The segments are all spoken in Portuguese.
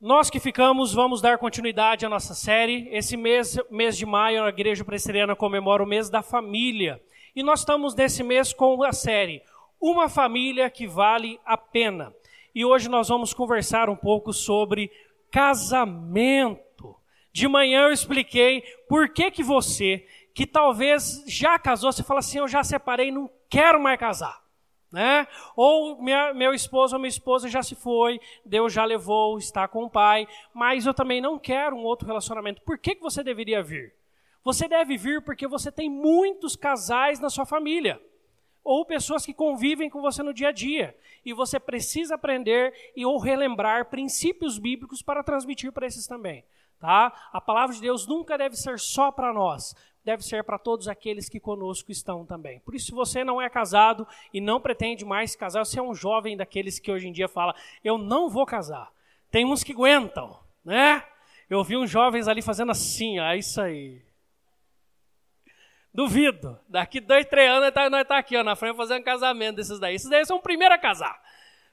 Nós que ficamos, vamos dar continuidade à nossa série. Esse mês, mês de maio, a Igreja Presbiteriana comemora o mês da família. E nós estamos nesse mês com a série Uma Família que Vale a Pena. E hoje nós vamos conversar um pouco sobre casamento. De manhã eu expliquei por que que você, que talvez já casou, você fala assim, eu já separei, não quero mais casar né? Ou minha, meu esposo ou minha esposa já se foi, Deus já levou, está com o pai, mas eu também não quero um outro relacionamento. Por que, que você deveria vir? Você deve vir porque você tem muitos casais na sua família, ou pessoas que convivem com você no dia a dia, e você precisa aprender e ou relembrar princípios bíblicos para transmitir para esses também. Tá? A palavra de Deus nunca deve ser só para nós, deve ser para todos aqueles que conosco estão também. Por isso, se você não é casado e não pretende mais casar, você é um jovem daqueles que hoje em dia fala: Eu não vou casar. Tem uns que aguentam, né? Eu vi uns jovens ali fazendo assim, é isso aí. Duvido. Daqui dois, três anos nós tá, tá aqui ó, na frente fazendo casamento desses daí. Esses daí são o primeiro a casar.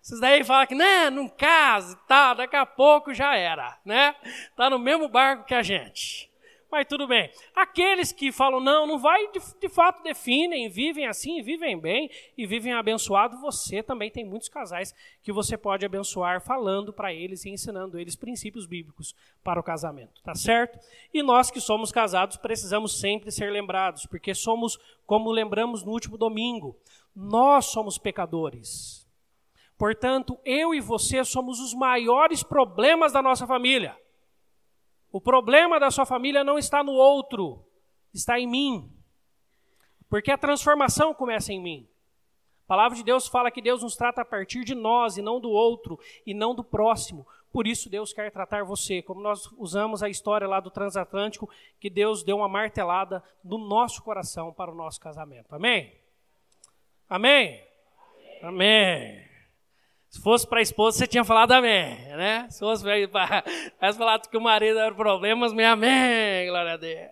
Esses daí falam que, né, não casa e tá, daqui a pouco já era, né? Tá no mesmo barco que a gente mas tudo bem. Aqueles que falam, não, não vai, de, de fato definem, vivem assim, vivem bem e vivem abençoado, você também tem muitos casais que você pode abençoar falando para eles e ensinando eles princípios bíblicos para o casamento, tá certo? E nós que somos casados precisamos sempre ser lembrados, porque somos, como lembramos no último domingo, nós somos pecadores. Portanto, eu e você somos os maiores problemas da nossa família. O problema da sua família não está no outro, está em mim. Porque a transformação começa em mim. A palavra de Deus fala que Deus nos trata a partir de nós e não do outro e não do próximo. Por isso Deus quer tratar você, como nós usamos a história lá do transatlântico, que Deus deu uma martelada no nosso coração para o nosso casamento. Amém? Amém? Amém. Amém. Se fosse para a esposa, você tinha falado amém, né? Se fosse para falar que o marido era problemas, meu amém, glória a Deus.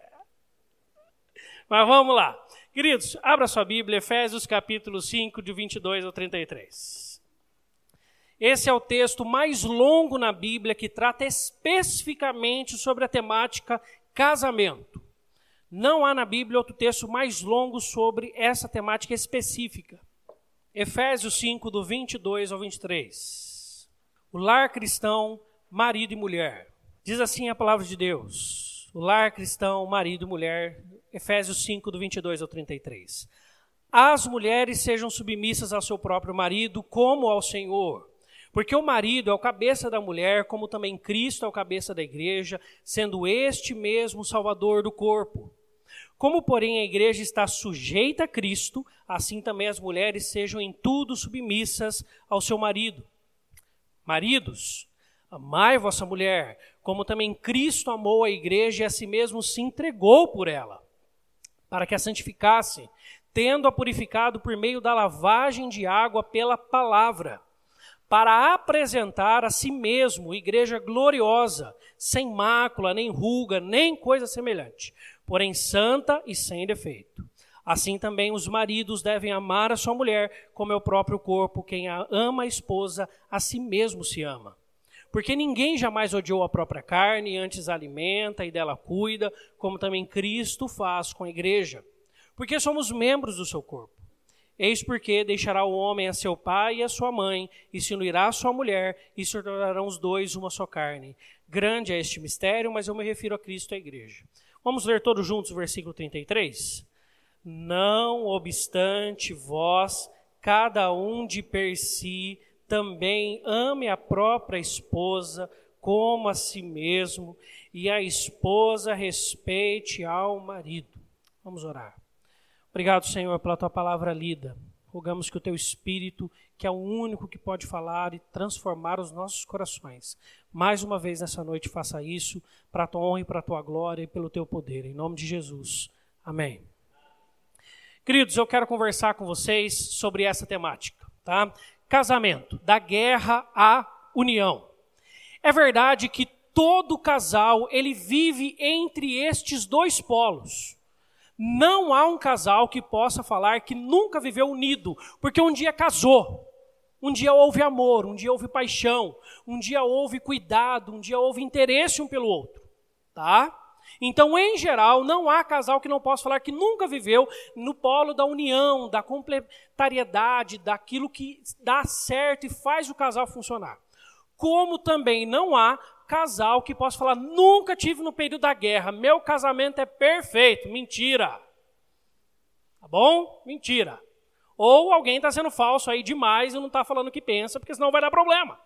Mas vamos lá. Queridos, abra sua Bíblia, Efésios capítulo 5, de 22 ao 33. Esse é o texto mais longo na Bíblia que trata especificamente sobre a temática casamento. Não há na Bíblia outro texto mais longo sobre essa temática específica. Efésios 5, do 22 ao 23. O lar cristão, marido e mulher. Diz assim a palavra de Deus. O lar cristão, marido e mulher. Efésios 5, do 22 ao 33. As mulheres sejam submissas ao seu próprio marido, como ao Senhor. Porque o marido é o cabeça da mulher, como também Cristo é o cabeça da igreja, sendo este mesmo o salvador do corpo. Como, porém, a igreja está sujeita a Cristo, assim também as mulheres sejam em tudo submissas ao seu marido. Maridos, amai vossa mulher, como também Cristo amou a igreja e a si mesmo se entregou por ela, para que a santificasse, tendo-a purificado por meio da lavagem de água pela palavra, para apresentar a si mesmo igreja gloriosa, sem mácula, nem ruga, nem coisa semelhante porém santa e sem defeito. Assim também os maridos devem amar a sua mulher como é o próprio corpo. Quem a ama a esposa, a si mesmo se ama. Porque ninguém jamais odiou a própria carne, antes a alimenta e dela cuida, como também Cristo faz com a igreja. Porque somos membros do seu corpo. Eis porque deixará o homem a seu pai e a sua mãe, e se unirá à sua mulher, e se tornarão os dois uma só carne. Grande é este mistério, mas eu me refiro a Cristo e à igreja. Vamos ler todos juntos o versículo 33? Não obstante vós, cada um de per si, também ame a própria esposa como a si mesmo, e a esposa respeite ao marido. Vamos orar. Obrigado, Senhor, pela tua palavra lida. Rogamos que o teu Espírito, que é o único que pode falar e transformar os nossos corações, mais uma vez nessa noite faça isso para a tua honra e para a tua glória e pelo teu poder. Em nome de Jesus. Amém. Queridos, eu quero conversar com vocês sobre essa temática, tá? Casamento, da guerra à união. É verdade que todo casal, ele vive entre estes dois polos. Não há um casal que possa falar que nunca viveu unido, porque um dia casou. Um dia houve amor, um dia houve paixão, um dia houve cuidado, um dia houve interesse um pelo outro, tá? Então, em geral, não há casal que não possa falar que nunca viveu no polo da união, da complementariedade, daquilo que dá certo e faz o casal funcionar. Como também não há casal que possa falar, nunca tive no período da guerra, meu casamento é perfeito. Mentira. Tá bom? Mentira. Ou alguém está sendo falso aí demais e não está falando o que pensa, porque senão vai dar problema.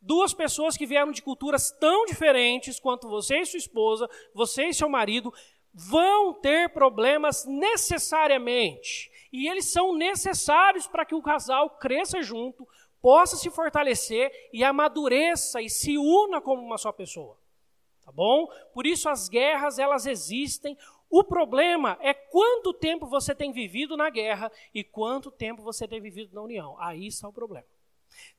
Duas pessoas que vieram de culturas tão diferentes quanto você e sua esposa, você e seu marido, vão ter problemas necessariamente. E eles são necessários para que o casal cresça junto, possa se fortalecer e amadureça e se una como uma só pessoa. Tá bom? Por isso as guerras elas existem. O problema é quanto tempo você tem vivido na guerra e quanto tempo você tem vivido na união. Aí está o problema.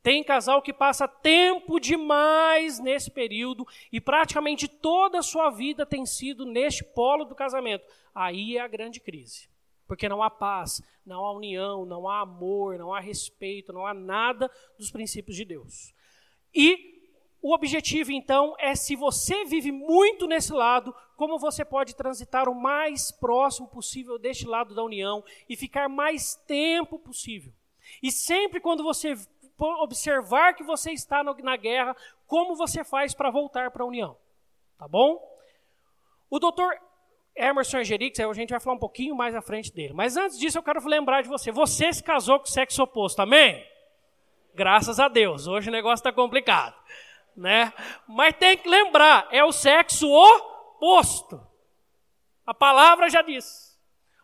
Tem casal que passa tempo demais nesse período e praticamente toda a sua vida tem sido neste polo do casamento. Aí é a grande crise. Porque não há paz, não há união, não há amor, não há respeito, não há nada dos princípios de Deus. E o objetivo, então, é se você vive muito nesse lado, como você pode transitar o mais próximo possível deste lado da união e ficar mais tempo possível. E sempre quando você observar que você está na guerra, como você faz para voltar para a união. Tá bom? O doutor Emerson Egerix, a gente vai falar um pouquinho mais à frente dele. Mas antes disso, eu quero lembrar de você. Você se casou com o sexo oposto, amém? Graças a Deus. Hoje o negócio está complicado. Né? Mas tem que lembrar, é o sexo oposto. A palavra já diz.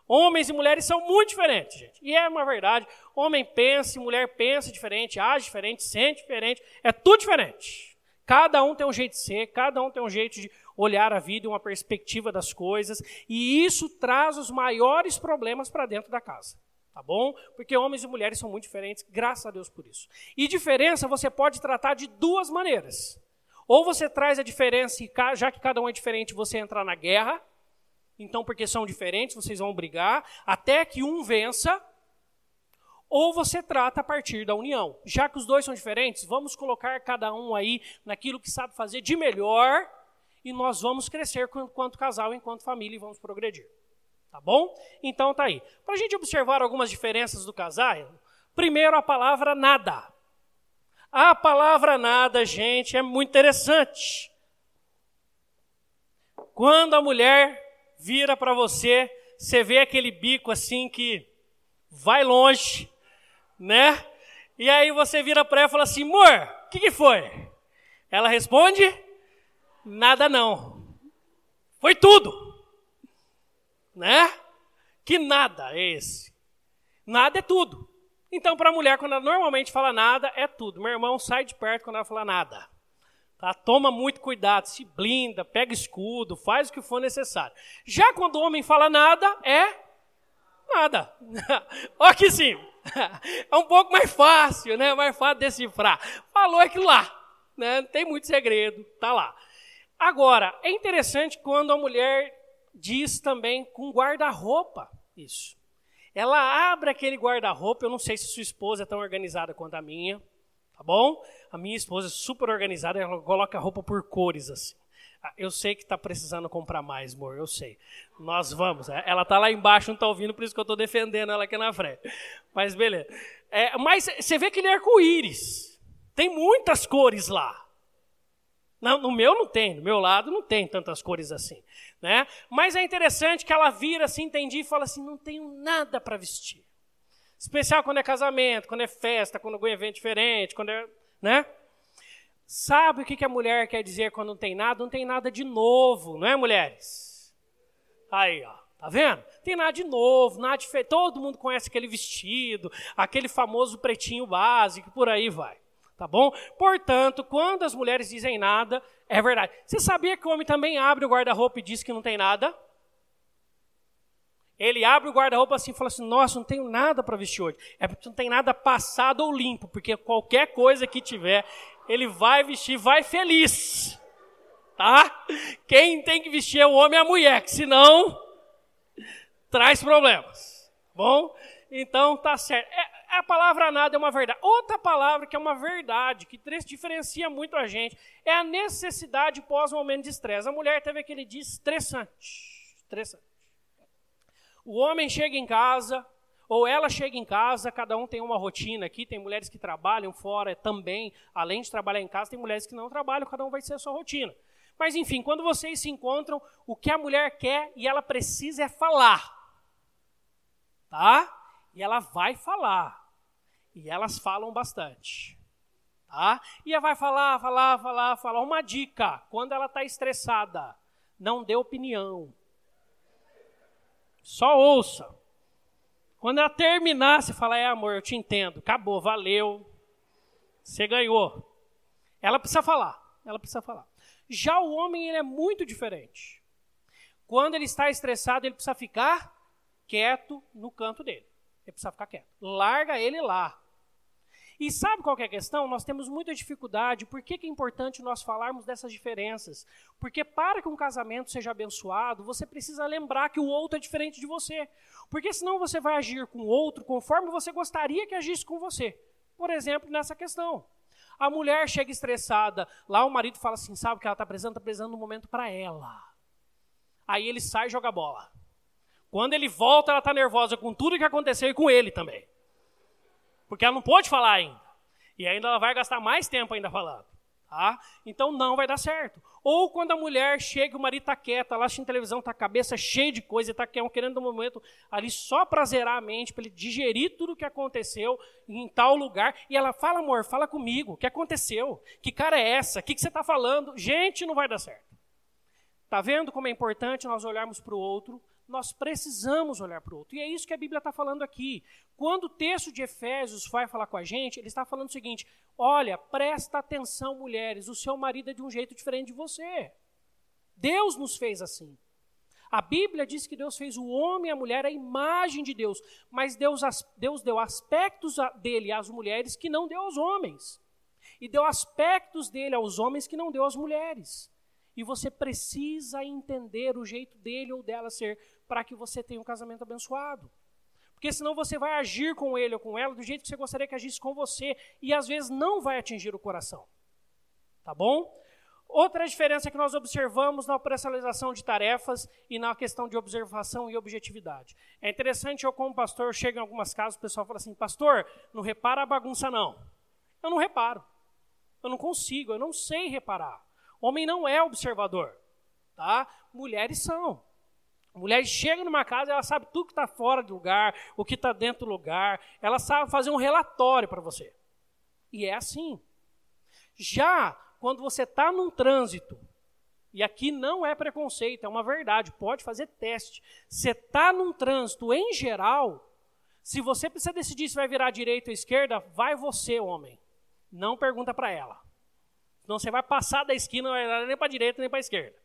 Homens e mulheres são muito diferentes, gente. E é uma verdade. Homem pensa, mulher pensa diferente, age diferente, sente diferente. É tudo diferente. Cada um tem um jeito de ser, cada um tem um jeito de olhar a vida e uma perspectiva das coisas. E isso traz os maiores problemas para dentro da casa. Tá bom? Porque homens e mulheres são muito diferentes, graças a Deus por isso. E diferença você pode tratar de duas maneiras. Ou você traz a diferença e, já que cada um é diferente, você entra na guerra então, porque são diferentes, vocês vão brigar até que um vença, ou você trata a partir da união. Já que os dois são diferentes, vamos colocar cada um aí naquilo que sabe fazer de melhor e nós vamos crescer enquanto casal, enquanto família e vamos progredir. Tá bom? Então tá aí. Para a gente observar algumas diferenças do casal, primeiro a palavra nada. A palavra nada, gente, é muito interessante. Quando a mulher vira para você, você vê aquele bico assim que vai longe, né? E aí você vira para ela e fala assim: amor, o que, que foi? Ela responde: nada não. Foi tudo. Né? Que nada é esse? Nada é tudo. Então, para a mulher, quando ela normalmente fala nada, é tudo. Meu irmão sai de perto quando ela fala nada. Tá? Toma muito cuidado, se blinda, pega escudo, faz o que for necessário. Já quando o homem fala nada, é nada. Olha que sim. É um pouco mais fácil, né? Mais fácil decifrar. Falou aquilo lá. Né? Não tem muito segredo, tá lá. Agora, é interessante quando a mulher diz também com guarda-roupa isso. Ela abre aquele guarda-roupa, eu não sei se sua esposa é tão organizada quanto a minha, tá bom? A minha esposa é super organizada, ela coloca a roupa por cores assim. Ah, eu sei que está precisando comprar mais, amor, eu sei. Nós vamos. É, ela está lá embaixo, não está ouvindo, por isso que eu estou defendendo ela aqui na frente. Mas beleza. É, mas você vê aquele arco-íris. Tem muitas cores lá. No meu não tem, no meu lado não tem tantas cores assim. Né? Mas é interessante que ela vira assim, entendi, e fala assim: não tenho nada para vestir. Especial quando é casamento, quando é festa, quando é um evento diferente, quando é né? Sabe o que a mulher quer dizer quando não tem nada? Não tem nada de novo, não é, mulheres? Aí, ó, tá vendo? Tem nada de novo, nada diferente. Todo mundo conhece aquele vestido, aquele famoso pretinho básico, por aí vai. Tá bom? Portanto, quando as mulheres dizem nada, é verdade. Você sabia que o homem também abre o guarda-roupa e diz que não tem nada? Ele abre o guarda-roupa assim e fala assim: Nossa, não tenho nada para vestir hoje. É porque não tem nada passado ou limpo, porque qualquer coisa que tiver, ele vai vestir, vai feliz. Tá? Quem tem que vestir é o homem e a mulher, que senão traz problemas. Bom? Então tá certo. A palavra nada é uma verdade. Outra palavra que é uma verdade, que diferencia muito a gente, é a necessidade pós-momento de estresse. A mulher teve aquele dia estressante. Estressante. O homem chega em casa, ou ela chega em casa, cada um tem uma rotina aqui, tem mulheres que trabalham fora também, além de trabalhar em casa, tem mulheres que não trabalham, cada um vai ser a sua rotina. Mas enfim, quando vocês se encontram, o que a mulher quer e ela precisa é falar. Tá? E ela vai falar. E elas falam bastante. Tá? E ela vai falar, falar, falar, falar. Uma dica: quando ela está estressada, não dê opinião. Só ouça. Quando ela terminar, você fala: É, amor, eu te entendo. Acabou, valeu. Você ganhou. Ela precisa falar. Ela precisa falar. Já o homem ele é muito diferente. Quando ele está estressado, ele precisa ficar quieto no canto dele. Ele precisa ficar quieto. Larga ele lá. E sabe qual é a questão? Nós temos muita dificuldade. Por que, que é importante nós falarmos dessas diferenças? Porque para que um casamento seja abençoado, você precisa lembrar que o outro é diferente de você. Porque senão você vai agir com o outro conforme você gostaria que agisse com você. Por exemplo, nessa questão. A mulher chega estressada, lá o marido fala assim: sabe o que ela está precisando? Está precisando de um momento para ela. Aí ele sai e joga bola. Quando ele volta, ela está nervosa com tudo que aconteceu e com ele também. Porque ela não pode falar ainda. E ainda ela vai gastar mais tempo ainda falando. Tá? Então não vai dar certo. Ou quando a mulher chega, o marido está quieto, ela assistindo televisão, está a cabeça cheia de coisa, está querendo um momento ali só para zerar a mente, para ele digerir tudo o que aconteceu em tal lugar. E ela fala, amor, fala comigo, o que aconteceu? Que cara é essa? O que, que você está falando? Gente, não vai dar certo. Está vendo como é importante nós olharmos para o outro, nós precisamos olhar para o outro. E é isso que a Bíblia está falando aqui. Quando o texto de Efésios vai falar com a gente, ele está falando o seguinte: olha, presta atenção, mulheres, o seu marido é de um jeito diferente de você. Deus nos fez assim. A Bíblia diz que Deus fez o homem e a mulher a imagem de Deus, mas Deus, Deus deu aspectos dele às mulheres que não deu aos homens. E deu aspectos dele aos homens que não deu às mulheres. E você precisa entender o jeito dele ou dela ser para que você tenha um casamento abençoado. Porque senão você vai agir com ele ou com ela do jeito que você gostaria que agisse com você e às vezes não vai atingir o coração. Tá bom? Outra diferença que nós observamos na operacionalização de tarefas e na questão de observação e objetividade. É interessante, eu como pastor, chego em algumas casas, o pessoal fala assim, pastor, não repara a bagunça não. Eu não reparo. Eu não consigo, eu não sei reparar. Homem não é observador, tá? Mulheres são. Mulher chega numa casa, ela sabe tudo que está fora do lugar, o que está dentro do lugar, ela sabe fazer um relatório para você. E é assim. Já quando você está num trânsito, e aqui não é preconceito, é uma verdade, pode fazer teste. Você está num trânsito em geral, se você precisa decidir se vai virar direita ou esquerda, vai você, homem. Não pergunta para ela. Senão você vai passar da esquina, não vai nem para a direita nem para a esquerda.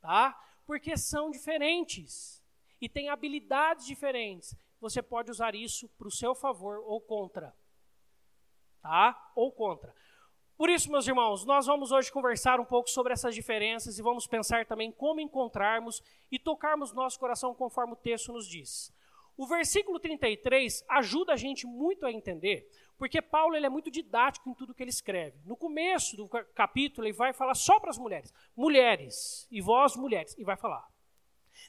Tá? Porque são diferentes e têm habilidades diferentes. Você pode usar isso para o seu favor ou contra. Tá? Ou contra. Por isso, meus irmãos, nós vamos hoje conversar um pouco sobre essas diferenças e vamos pensar também como encontrarmos e tocarmos nosso coração conforme o texto nos diz. O versículo 33 ajuda a gente muito a entender porque Paulo ele é muito didático em tudo que ele escreve. No começo do capítulo, ele vai falar só para as mulheres. Mulheres, e vós mulheres, e vai falar.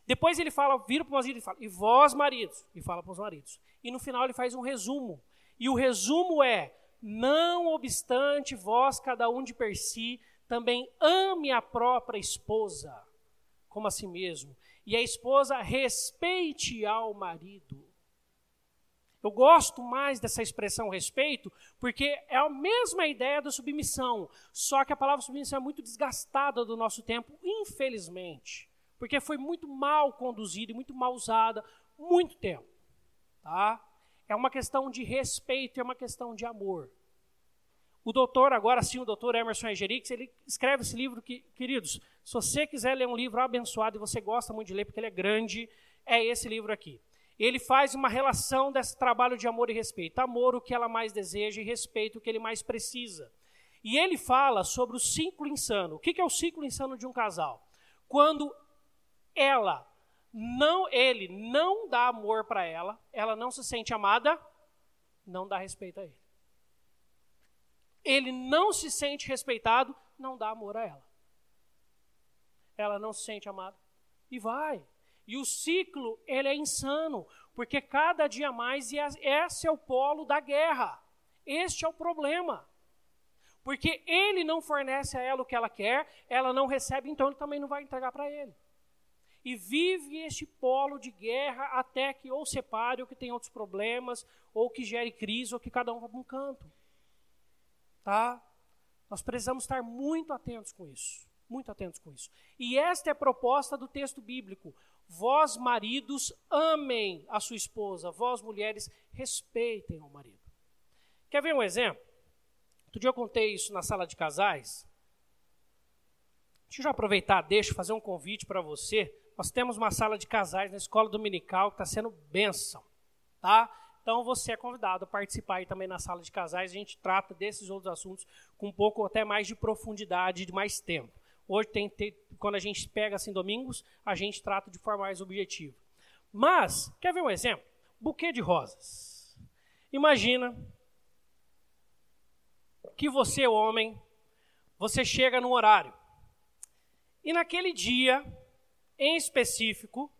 Depois ele fala, vira para os maridos e fala, e vós maridos, e fala para os maridos. E no final ele faz um resumo. E o resumo é, não obstante vós, cada um de per si, também ame a própria esposa, como a si mesmo. E a esposa respeite ao marido eu gosto mais dessa expressão respeito, porque é a mesma ideia da submissão, só que a palavra submissão é muito desgastada do nosso tempo, infelizmente, porque foi muito mal conduzida e muito mal usada muito tempo, tá? É uma questão de respeito, é uma questão de amor. O doutor, agora sim, o doutor Emerson Egerix, ele escreve esse livro que, queridos, se você quiser ler um livro abençoado e você gosta muito de ler porque ele é grande, é esse livro aqui ele faz uma relação desse trabalho de amor e respeito. Amor, o que ela mais deseja, e respeito, o que ele mais precisa. E ele fala sobre o ciclo insano. O que é o ciclo insano de um casal? Quando ela não, ele não dá amor para ela, ela não se sente amada não dá respeito a ele. Ele não se sente respeitado, não dá amor a ela. Ela não se sente amada e vai. E o ciclo, ele é insano, porque cada dia mais esse é o polo da guerra. Este é o problema. Porque ele não fornece a ela o que ela quer, ela não recebe, então ele também não vai entregar para ele. E vive este polo de guerra até que ou separe, ou que tenha outros problemas, ou que gere crise, ou que cada um vá para um canto. Tá? Nós precisamos estar muito atentos com isso. Muito atentos com isso. E esta é a proposta do texto bíblico. Vós, maridos, amem a sua esposa. Vós, mulheres, respeitem o marido. Quer ver um exemplo? Outro dia eu contei isso na sala de casais. Deixa eu já aproveitar, deixa eu fazer um convite para você. Nós temos uma sala de casais na escola dominical que está sendo bênção, tá? Então você é convidado a participar aí também na sala de casais. A gente trata desses outros assuntos com um pouco até mais de profundidade, de mais tempo. Hoje tem, quando a gente pega assim domingos, a gente trata de forma mais objetiva. Mas, quer ver um exemplo? Buquê de rosas. Imagina que você, homem, você chega no horário. E naquele dia, em específico,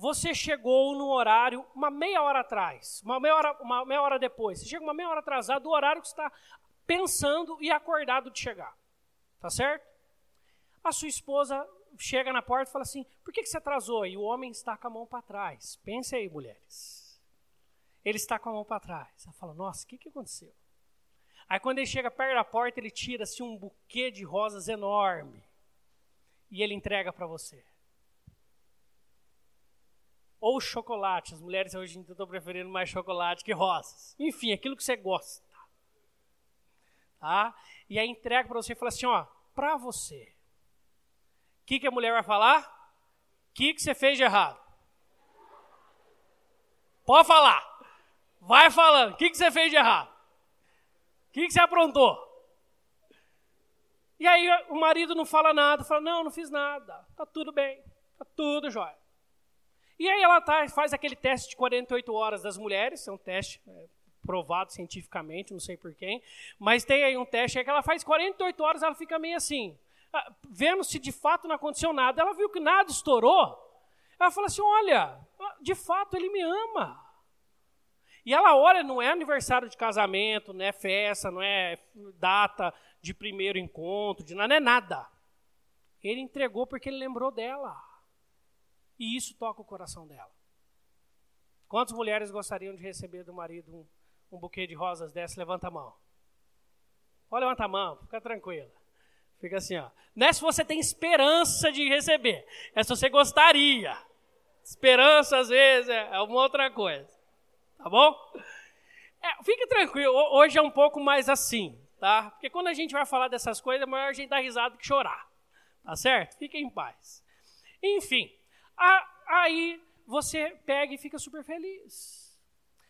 você chegou no horário uma meia hora atrás, uma meia hora, uma meia hora depois. Você chega uma meia hora atrasado do horário que você está pensando e acordado de chegar. Tá certo? A sua esposa chega na porta e fala assim: por que, que você atrasou? E o homem está com a mão para trás. Pense aí, mulheres. Ele está com a mão para trás. Ela fala: nossa, o que, que aconteceu? Aí quando ele chega perto da porta, ele tira assim um buquê de rosas enorme e ele entrega para você. Ou chocolate, as mulheres hoje em dia estão preferindo mais chocolate que rosas. Enfim, aquilo que você gosta. Tá? E aí entrega para você e fala assim, ó, para você. O que, que a mulher vai falar? O que, que você fez de errado? Pode falar. Vai falando. O que, que você fez de errado? O que, que você aprontou? E aí o marido não fala nada, fala, não, não fiz nada, tá tudo bem, tá tudo jóia. E aí ela tá, faz aquele teste de 48 horas das mulheres, é um teste é, provado cientificamente, não sei por quem, mas tem aí um teste aí que ela faz 48 horas, ela fica meio assim, ah, vendo se de fato não aconteceu nada, ela viu que nada estourou, ela fala assim, olha, de fato ele me ama. E ela olha, não é aniversário de casamento, não é festa, não é data de primeiro encontro, de não é nada. Ele entregou porque ele lembrou dela. E isso toca o coração dela. Quantas mulheres gostariam de receber do marido um, um buquê de rosas dessa? Levanta a mão. Pode levantar a mão, fica tranquila. Fica assim, ó. Não é se você tem esperança de receber, é se você gostaria. Esperança, às vezes, é, é uma outra coisa. Tá bom? É, fique tranquilo, hoje é um pouco mais assim, tá? Porque quando a gente vai falar dessas coisas, é melhor a gente dar risada que chorar. Tá certo? Fiquem em paz. Enfim, aí você pega e fica super feliz.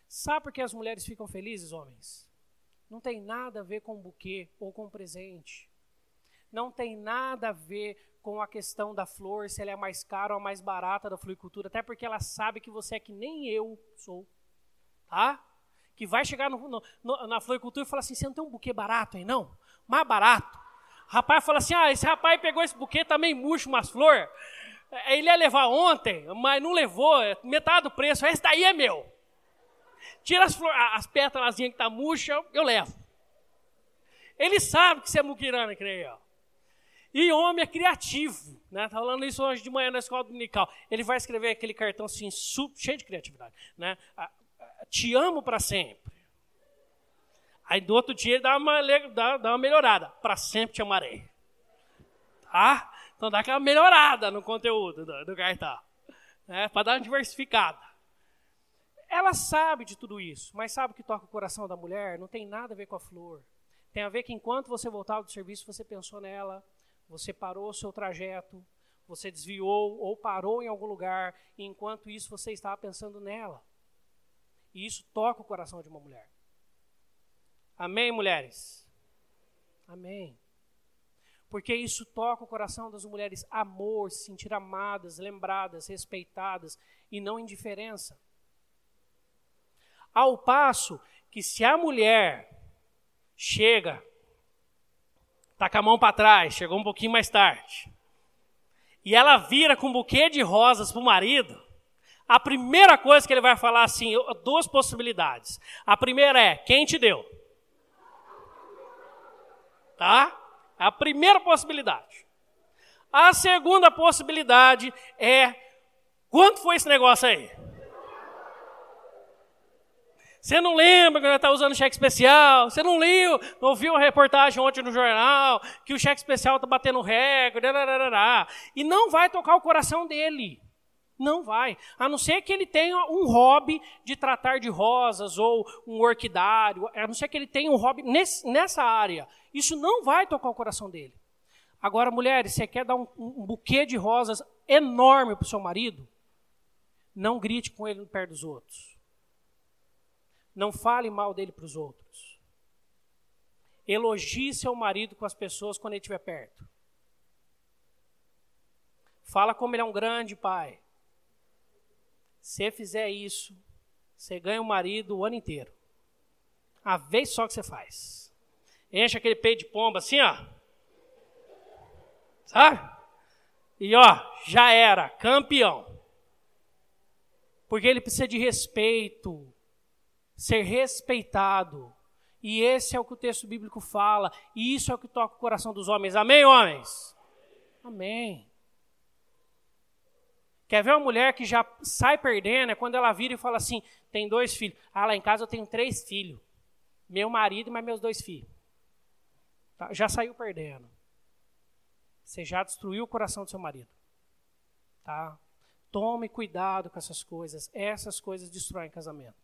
Sabe por que as mulheres ficam felizes, homens? Não tem nada a ver com buquê ou com presente. Não tem nada a ver com a questão da flor, se ela é mais cara ou mais barata da floricultura, até porque ela sabe que você é que nem eu sou tá? Que vai chegar no, no, na floricultura e falar assim: você não tem um buquê barato aí, não? Mais barato. Rapaz fala assim: ah, esse rapaz pegou esse buquê também murcho umas flores. É, ele ia levar ontem, mas não levou, é metade do preço. Esse daí é meu. Tira as, as pétalas que tá murcha, eu levo. Ele sabe que você é muquirana, creio. E homem é criativo, né? Tá falando isso hoje de manhã na escola dominical. Ele vai escrever aquele cartão assim, cheio de criatividade, né? te amo para sempre. Aí do outro dia ele dá uma, dá, dá uma melhorada. Para sempre te amarei. Tá? Então dá aquela melhorada no conteúdo do, do cartão. Né? Para dar uma diversificada. Ela sabe de tudo isso, mas sabe que toca o coração da mulher? Não tem nada a ver com a flor. Tem a ver que enquanto você voltava do serviço, você pensou nela, você parou o seu trajeto, você desviou ou parou em algum lugar, e enquanto isso você estava pensando nela. E isso toca o coração de uma mulher. Amém, mulheres? Amém. Porque isso toca o coração das mulheres. Amor, se sentir amadas, lembradas, respeitadas e não indiferença. Ao passo que se a mulher chega, tá com a mão para trás, chegou um pouquinho mais tarde, e ela vira com um buquê de rosas para o marido, a primeira coisa que ele vai falar assim, duas possibilidades. A primeira é, quem te deu? Tá? A primeira possibilidade. A segunda possibilidade é, quanto foi esse negócio aí? Você não lembra que ela está usando cheque especial? Você não leu, não ouviu a reportagem ontem no jornal que o cheque especial está batendo recorde? E não vai tocar o coração dele. Não vai. A não ser que ele tenha um hobby de tratar de rosas ou um orquidário. A não ser que ele tenha um hobby nesse, nessa área. Isso não vai tocar o coração dele. Agora, mulheres, você quer dar um, um buquê de rosas enorme para o seu marido? Não grite com ele perto dos outros. Não fale mal dele para os outros. Elogie seu marido com as pessoas quando ele estiver perto. Fala como ele é um grande pai. Se fizer isso, você ganha o um marido o ano inteiro. A vez só que você faz. Enche aquele peito de pomba assim, ó. Sabe? E ó, já era, campeão. Porque ele precisa de respeito, ser respeitado. E esse é o que o texto bíblico fala, e isso é o que toca o coração dos homens. Amém, homens? Amém. Quer ver uma mulher que já sai perdendo? É quando ela vira e fala assim: tem dois filhos. Ah, lá em casa eu tenho três filhos. Meu marido e mais meus dois filhos. Tá? Já saiu perdendo. Você já destruiu o coração do seu marido. Tá? Tome cuidado com essas coisas. Essas coisas destroem casamento.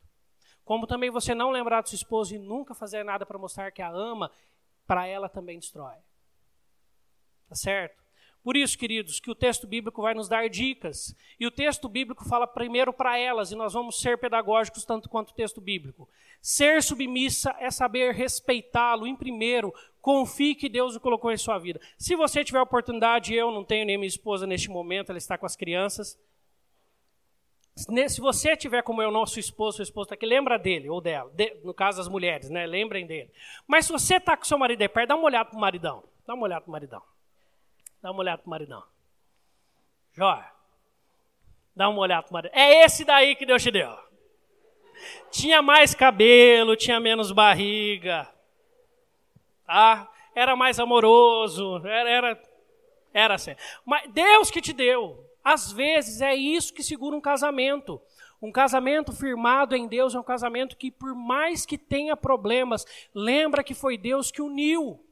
Como também você não lembrar de sua esposa e nunca fazer nada para mostrar que a ama, para ela também destrói. Tá certo? Por isso, queridos, que o texto bíblico vai nos dar dicas. E o texto bíblico fala primeiro para elas, e nós vamos ser pedagógicos tanto quanto o texto bíblico. Ser submissa é saber respeitá-lo em primeiro. Confie que Deus o colocou em sua vida. Se você tiver oportunidade, eu não tenho nem minha esposa neste momento, ela está com as crianças. Se você tiver como eu, nosso esposo, sua esposa está aqui, lembra dele ou dela. De, no caso, as mulheres, né? Lembrem dele. Mas se você está com seu marido aí perto, dá uma olhada para o maridão. Dá uma olhada para o maridão. Dá uma olhada pro maridão. Jóia. Dá uma olhada pro maridão. É esse daí que Deus te deu. Tinha mais cabelo, tinha menos barriga. Tá? Era mais amoroso. Era, era, era assim. Mas Deus que te deu. Às vezes é isso que segura um casamento. Um casamento firmado em Deus é um casamento que, por mais que tenha problemas, lembra que foi Deus que uniu.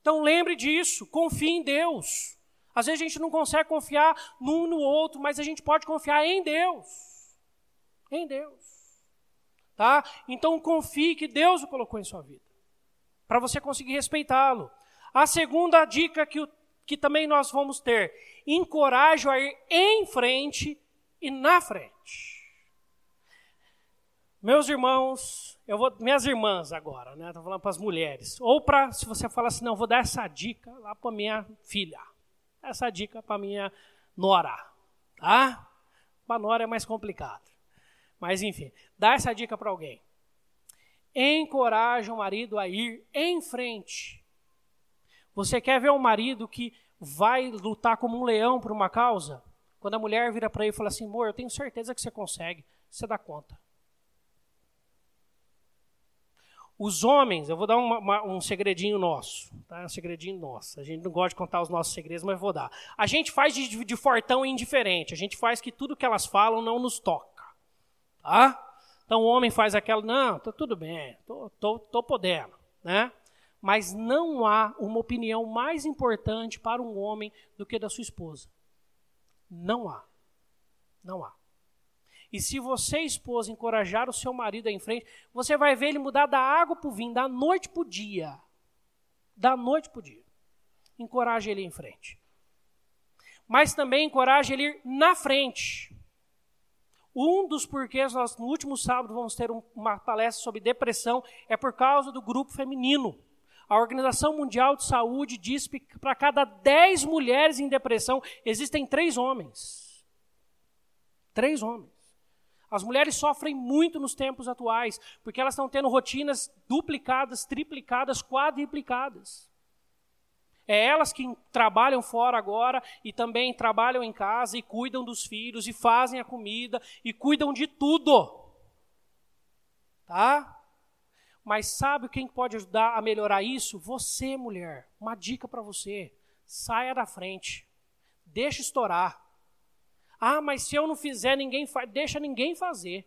Então lembre disso, confie em Deus. Às vezes a gente não consegue confiar num no outro, mas a gente pode confiar em Deus. Em Deus. Tá? Então confie que Deus o colocou em sua vida. Para você conseguir respeitá-lo. A segunda dica que, que também nós vamos ter: encoraje a ir em frente e na frente. Meus irmãos, eu vou, minhas irmãs agora, né? Estou falando para as mulheres. Ou para, se você fala assim, não, vou dar essa dica lá para minha filha. Essa dica para minha nora, tá? Para nora é mais complicado. Mas enfim, dá essa dica para alguém. Encoraje o marido a ir em frente. Você quer ver um marido que vai lutar como um leão por uma causa? Quando a mulher vira para ele e fala assim, amor, eu tenho certeza que você consegue, você dá conta. Os homens, eu vou dar uma, uma, um segredinho nosso, tá? Um segredinho nosso. A gente não gosta de contar os nossos segredos, mas vou dar. A gente faz de, de fortão indiferente. A gente faz que tudo que elas falam não nos toca, tá? Então o homem faz aquela, não, tô tudo bem, tô, tô, tô podendo, né? Mas não há uma opinião mais importante para um homem do que da sua esposa. Não há. Não há. E se você, esposa, encorajar o seu marido em frente, você vai ver ele mudar da água para o vinho, da noite para o dia. Da noite para o dia. Encoraje ele em frente. Mas também encoraje ele ir na frente. Um dos porquês nós no último sábado vamos ter uma palestra sobre depressão é por causa do grupo feminino. A Organização Mundial de Saúde diz que para cada 10 mulheres em depressão existem três homens. Três homens. As mulheres sofrem muito nos tempos atuais, porque elas estão tendo rotinas duplicadas, triplicadas, quadriplicadas. É elas que trabalham fora agora e também trabalham em casa e cuidam dos filhos e fazem a comida e cuidam de tudo. Tá? Mas sabe quem pode ajudar a melhorar isso? Você, mulher. Uma dica para você. Saia da frente. Deixa estourar. Ah, mas se eu não fizer, ninguém faz. Deixa ninguém fazer.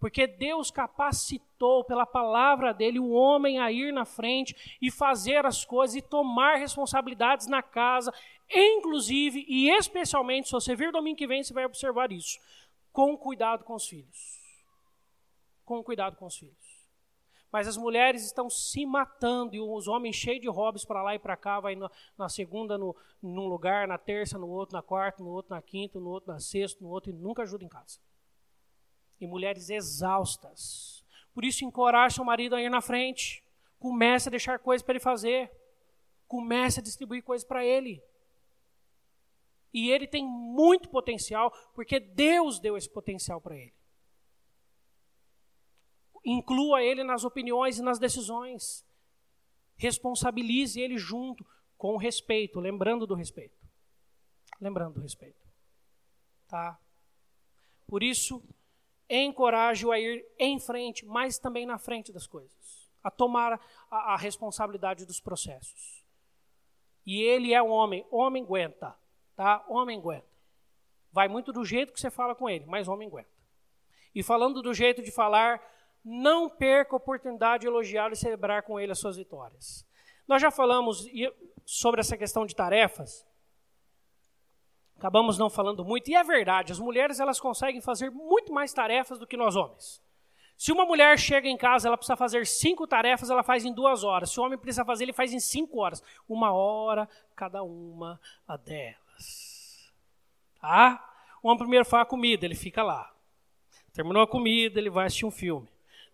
Porque Deus capacitou pela palavra dele o homem a ir na frente e fazer as coisas e tomar responsabilidades na casa, inclusive e especialmente, se você vir domingo que vem, você vai observar isso, com cuidado com os filhos. Com cuidado com os filhos. Mas as mulheres estão se matando e os homens cheios de hobbies para lá e para cá, vai na, na segunda no, num lugar, na terça no outro, na quarta, no outro na quinta, no outro na sexta, no outro e nunca ajuda em casa. E mulheres exaustas. Por isso encoraje seu marido a ir na frente. Comece a deixar coisas para ele fazer. Comece a distribuir coisas para ele. E ele tem muito potencial, porque Deus deu esse potencial para ele. Inclua ele nas opiniões e nas decisões. Responsabilize ele junto, com respeito, lembrando do respeito. Lembrando do respeito. Tá? Por isso, encoraje-o a ir em frente, mas também na frente das coisas, a tomar a, a responsabilidade dos processos. E ele é um homem, homem aguenta, tá? Homem aguenta. Vai muito do jeito que você fala com ele, mas homem aguenta. E falando do jeito de falar, não perca a oportunidade de elogiá-lo e celebrar com ele as suas vitórias. Nós já falamos sobre essa questão de tarefas. Acabamos não falando muito, e é verdade, as mulheres elas conseguem fazer muito mais tarefas do que nós homens. Se uma mulher chega em casa, ela precisa fazer cinco tarefas, ela faz em duas horas. Se o homem precisa fazer, ele faz em cinco horas. Uma hora cada uma a delas. Tá? O homem primeiro faz a comida, ele fica lá. Terminou a comida, ele vai assistir um filme.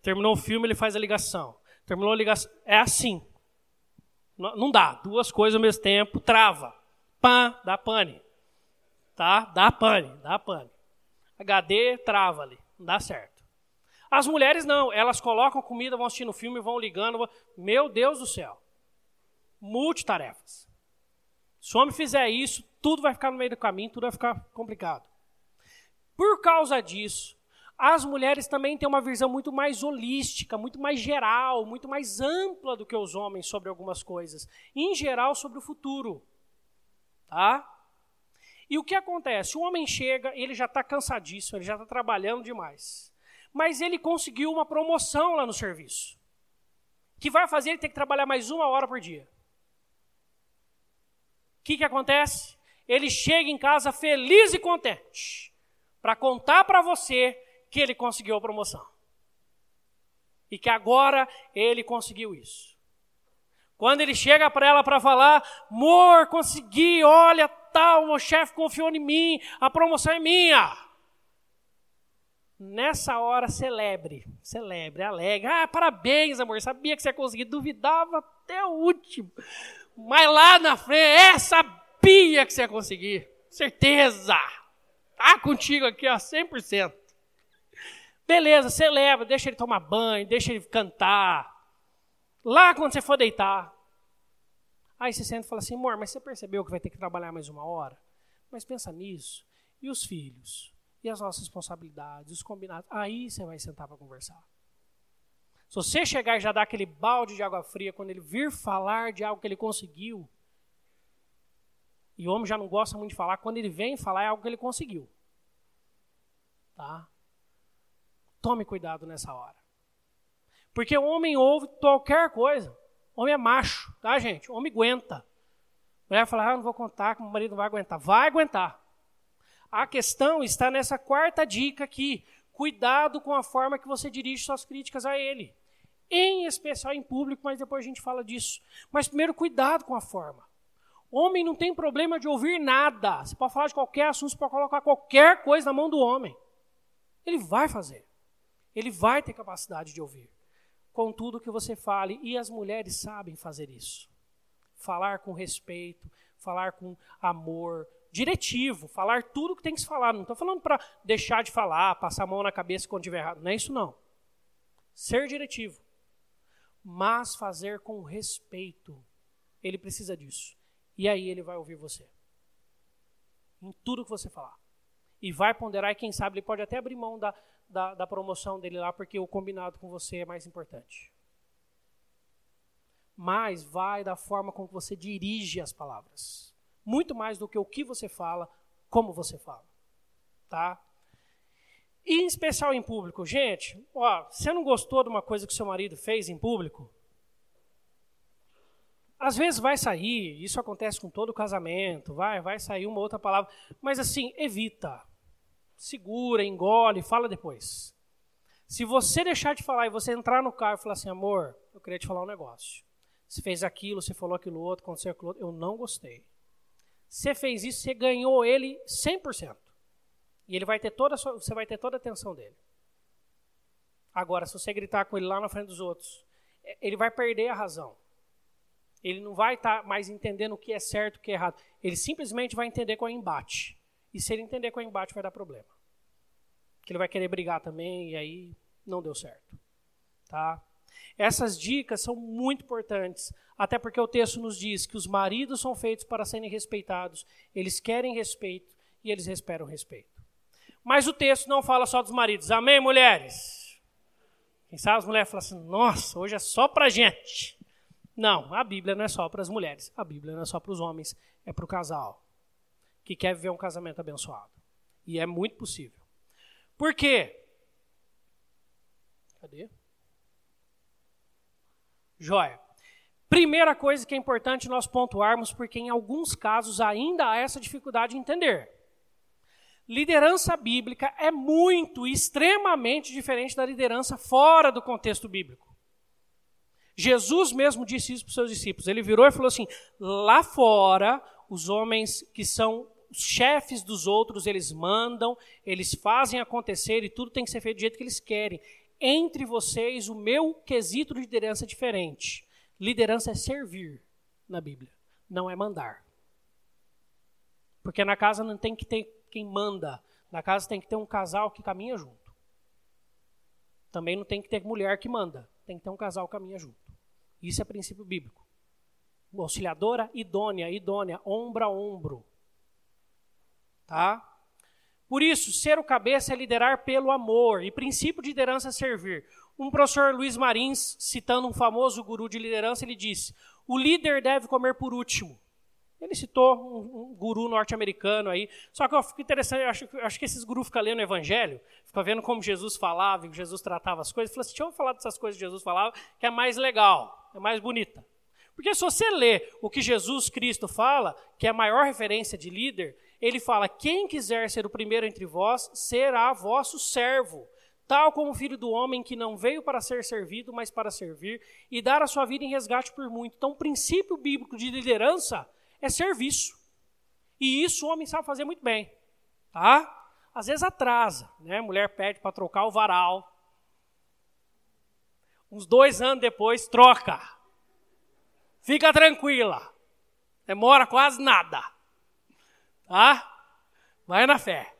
Terminou o filme, ele faz a ligação. Terminou a ligação. É assim. Não dá. Duas coisas ao mesmo tempo, trava. Pã, dá pane. Tá? Dá pane, dá pane. HD, trava ali. Não dá certo. As mulheres não. Elas colocam comida, vão assistindo filme, vão ligando. Vão... Meu Deus do céu. Multitarefas. Se o homem fizer isso, tudo vai ficar no meio do caminho, tudo vai ficar complicado. Por causa disso, as mulheres também têm uma visão muito mais holística, muito mais geral, muito mais ampla do que os homens sobre algumas coisas, em geral sobre o futuro. Tá? E o que acontece? O homem chega, ele já está cansadíssimo, ele já está trabalhando demais. Mas ele conseguiu uma promoção lá no serviço, que vai fazer ele ter que trabalhar mais uma hora por dia. O que, que acontece? Ele chega em casa feliz e contente para contar para você que ele conseguiu a promoção. E que agora ele conseguiu isso. Quando ele chega para ela para falar, amor, consegui, olha, tal, o chefe confiou em mim, a promoção é minha. Nessa hora, celebre, celebre, alegre. Ah, parabéns, amor, sabia que você ia conseguir, duvidava até o último. Mas lá na frente, é, sabia que você ia conseguir, certeza. Tá contigo aqui, ó, 100%. Beleza, você leva, deixa ele tomar banho, deixa ele cantar. Lá quando você for deitar. Aí você senta e fala assim, amor, mas você percebeu que vai ter que trabalhar mais uma hora? Mas pensa nisso. E os filhos? E as nossas responsabilidades, os combinados? Aí você vai sentar para conversar. Se você chegar e já dar aquele balde de água fria quando ele vir falar de algo que ele conseguiu, e o homem já não gosta muito de falar, quando ele vem falar é algo que ele conseguiu. Tá? Tome cuidado nessa hora. Porque o homem ouve qualquer coisa. O homem é macho, tá, gente? O homem aguenta. A mulher fala, ah, não vou contar que meu marido não vai aguentar. Vai aguentar. A questão está nessa quarta dica aqui. Cuidado com a forma que você dirige suas críticas a ele. Em especial em público, mas depois a gente fala disso. Mas primeiro, cuidado com a forma. Homem não tem problema de ouvir nada. Você pode falar de qualquer assunto, você pode colocar qualquer coisa na mão do homem. Ele vai fazer. Ele vai ter capacidade de ouvir. Com tudo que você fale, e as mulheres sabem fazer isso. Falar com respeito, falar com amor, diretivo, falar tudo que tem que se falar. Não estou falando para deixar de falar, passar a mão na cabeça quando estiver errado. Não é isso, não. Ser diretivo. Mas fazer com respeito. Ele precisa disso. E aí ele vai ouvir você. Em tudo que você falar. E vai ponderar, e quem sabe ele pode até abrir mão da, da, da promoção dele lá, porque o combinado com você é mais importante. Mas vai da forma como você dirige as palavras. Muito mais do que o que você fala, como você fala. Tá? E em especial em público. Gente, ó, você não gostou de uma coisa que seu marido fez em público? Às vezes vai sair, isso acontece com todo casamento, vai, vai sair uma outra palavra, mas assim, evita. Segura, engole, fala depois. Se você deixar de falar e você entrar no carro e falar assim, amor, eu queria te falar um negócio. Você fez aquilo, você falou aquilo outro, aconteceu aquilo outro, eu não gostei. Você fez isso, você ganhou ele 100%. E ele vai ter toda sua, você vai ter toda a atenção dele. Agora, se você gritar com ele lá na frente dos outros, ele vai perder a razão. Ele não vai estar tá mais entendendo o que é certo e o que é errado. Ele simplesmente vai entender qual é o embate. E se ele entender é o embate, vai dar problema. Que ele vai querer brigar também e aí não deu certo. Tá? Essas dicas são muito importantes, até porque o texto nos diz que os maridos são feitos para serem respeitados, eles querem respeito e eles esperam respeito. Mas o texto não fala só dos maridos. Amém, mulheres? Quem sabe as mulheres falam assim: nossa, hoje é só para gente. Não, a Bíblia não é só para as mulheres. A Bíblia não é só para os homens. É para o casal que quer viver um casamento abençoado. E é muito possível. Por quê? Cadê? Joia. Primeira coisa que é importante nós pontuarmos, porque em alguns casos ainda há essa dificuldade de entender. Liderança bíblica é muito, extremamente diferente da liderança fora do contexto bíblico. Jesus mesmo disse isso para os seus discípulos. Ele virou e falou assim: lá fora, os homens que são os chefes dos outros, eles mandam, eles fazem acontecer e tudo tem que ser feito do jeito que eles querem. Entre vocês, o meu quesito de liderança é diferente. Liderança é servir na Bíblia, não é mandar. Porque na casa não tem que ter quem manda, na casa tem que ter um casal que caminha junto. Também não tem que ter mulher que manda, tem que ter um casal que caminha junto. Isso é princípio bíblico. Auxiliadora idônea, idônea, ombro a ombro. Tá? Por isso, ser o cabeça é liderar pelo amor, e princípio de liderança é servir. Um professor Luiz Marins, citando um famoso guru de liderança, ele disse: o líder deve comer por último. Ele citou um, um guru norte-americano aí. Só que eu fico interessante, eu acho, eu acho que esses gurus ficam lendo o evangelho, ficam vendo como Jesus falava, e Jesus tratava as coisas. Fala assim, deixa eu falar dessas coisas que Jesus falava, que é mais legal, é mais bonita. Porque se você lê o que Jesus Cristo fala, que é a maior referência de líder, ele fala: quem quiser ser o primeiro entre vós, será vosso servo. Tal como o filho do homem que não veio para ser servido, mas para servir e dar a sua vida em resgate por muito. Então, o princípio bíblico de liderança é serviço. E isso o homem sabe fazer muito bem. Tá? Às vezes atrasa, né? A mulher pede para trocar o varal. Uns dois anos depois, troca. Fica tranquila. Demora quase nada. Tá? Vai na fé.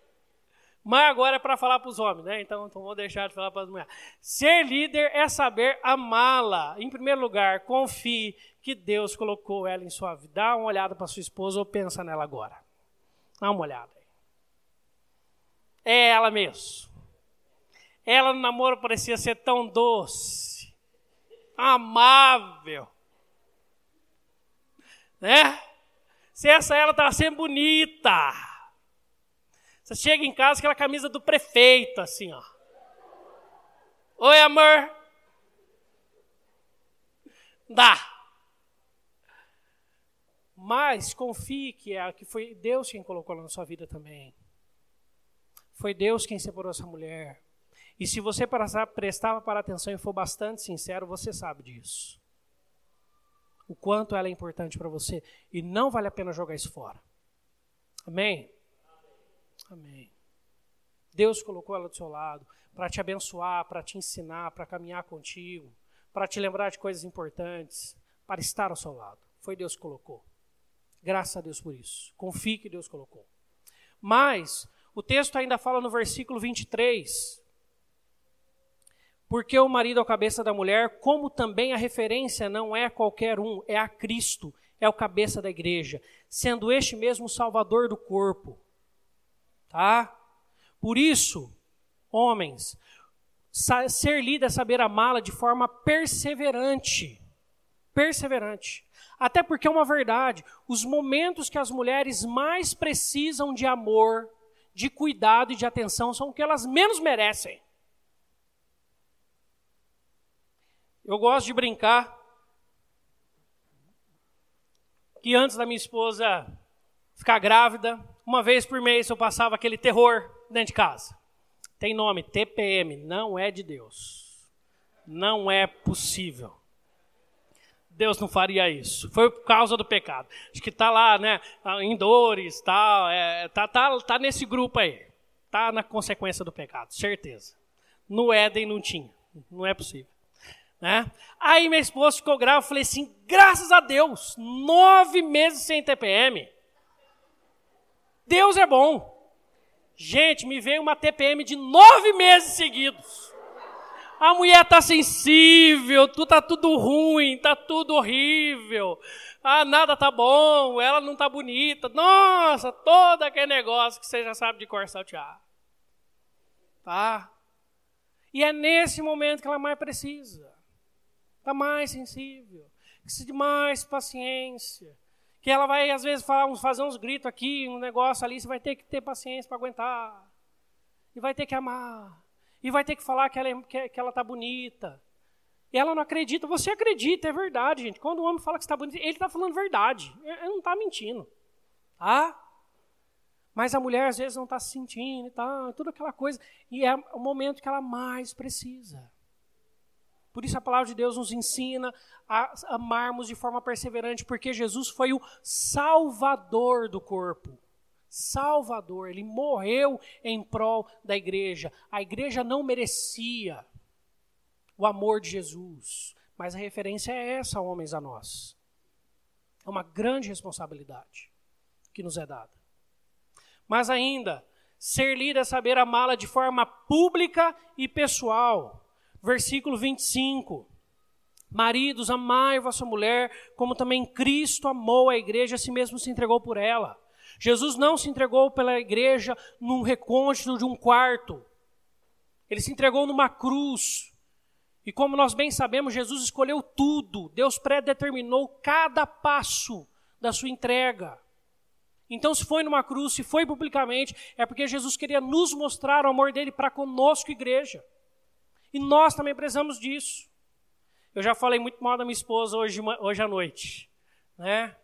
Mas agora é para falar para os homens, né? Então, então vou deixar de falar para as mulheres. Ser líder é saber amá-la. Em primeiro lugar, confie que Deus colocou ela em sua vida. Dá uma olhada para sua esposa ou pensa nela agora. Dá uma olhada. É ela mesmo. Ela no namoro parecia ser tão doce, amável, né? Se essa ela estava sempre bonita. Você chega em casa com aquela camisa do prefeito, assim, ó. Oi, amor. Dá. Mas confie que, é, que foi Deus quem colocou ela na sua vida também. Foi Deus quem separou essa mulher. E se você prestava para atenção e for bastante sincero, você sabe disso. O quanto ela é importante para você. E não vale a pena jogar isso fora. Amém? Amém. Deus colocou ela do seu lado para te abençoar, para te ensinar, para caminhar contigo, para te lembrar de coisas importantes, para estar ao seu lado. Foi Deus que colocou. Graças a Deus por isso. Confie que Deus colocou. Mas, o texto ainda fala no versículo 23. Porque o marido é a cabeça da mulher, como também a referência não é qualquer um, é a Cristo, é o cabeça da igreja, sendo este mesmo o salvador do corpo. Tá? Por isso, homens, ser líder é saber amá-la de forma perseverante. Perseverante. Até porque é uma verdade, os momentos que as mulheres mais precisam de amor, de cuidado e de atenção são o que elas menos merecem. Eu gosto de brincar que antes da minha esposa ficar grávida, uma vez por mês eu passava aquele terror dentro de casa. Tem nome, TPM, não é de Deus. Não é possível. Deus não faria isso. Foi por causa do pecado. Acho que está lá, né? Em dores, tal, é, tá, tá, tá nesse grupo aí. Tá na consequência do pecado, certeza. No Éden não tinha. Não é possível. Né? Aí minha esposa ficou grávida, eu falei assim, graças a Deus, nove meses sem TPM. Deus é bom. Gente, me veio uma TPM de nove meses seguidos. A mulher tá sensível, tu tá tudo ruim, tá tudo horrível. Ah, nada tá bom, ela não tá bonita. Nossa, todo aquele negócio que você já sabe de cor saltear. Tá? E é nesse momento que ela mais precisa. Tá mais sensível. Precisa de mais paciência que ela vai, às vezes, fazer uns gritos aqui, um negócio ali, você vai ter que ter paciência para aguentar. E vai ter que amar. E vai ter que falar que ela, é, que, que ela tá bonita. E ela não acredita. Você acredita, é verdade, gente. Quando o homem fala que está bonito, ele está falando verdade. Ele não está mentindo. Tá? Mas a mulher, às vezes, não está se sentindo e tá, tudo aquela coisa. E é o momento que ela mais precisa. Por isso a palavra de Deus nos ensina a amarmos de forma perseverante, porque Jesus foi o salvador do corpo. Salvador, ele morreu em prol da igreja. A igreja não merecia o amor de Jesus, mas a referência é essa, homens, a nós. É uma grande responsabilidade que nos é dada. Mas ainda, ser líder é saber amá-la de forma pública e pessoal versículo 25. Maridos, amai vossa mulher, como também Cristo amou a igreja, a si mesmo se entregou por ela. Jesus não se entregou pela igreja num recôndito de um quarto. Ele se entregou numa cruz. E como nós bem sabemos, Jesus escolheu tudo. Deus predeterminou cada passo da sua entrega. Então, se foi numa cruz, se foi publicamente, é porque Jesus queria nos mostrar o amor dele para conosco, igreja. E nós também precisamos disso. Eu já falei muito mal da minha esposa hoje, hoje à noite, né?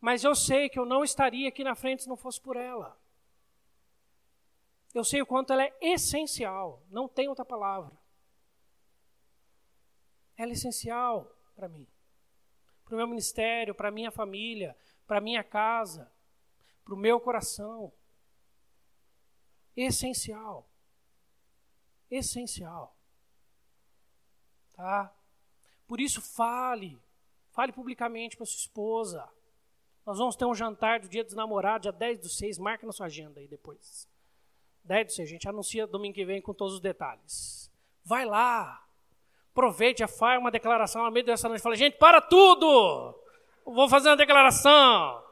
Mas eu sei que eu não estaria aqui na frente se não fosse por ela. Eu sei o quanto ela é essencial, não tem outra palavra. Ela é essencial para mim, para o meu ministério, para a minha família, para a minha casa, para o meu coração. Essencial essencial. Tá? Por isso, fale. Fale publicamente para sua esposa. Nós vamos ter um jantar do dia dos namorados, dia 10 do 6. Marca na sua agenda aí depois. 10 do 6. A gente anuncia domingo que vem com todos os detalhes. Vai lá. Aproveite, faz uma declaração no meio dessa noite. Fala, gente, para tudo! vou fazer uma declaração.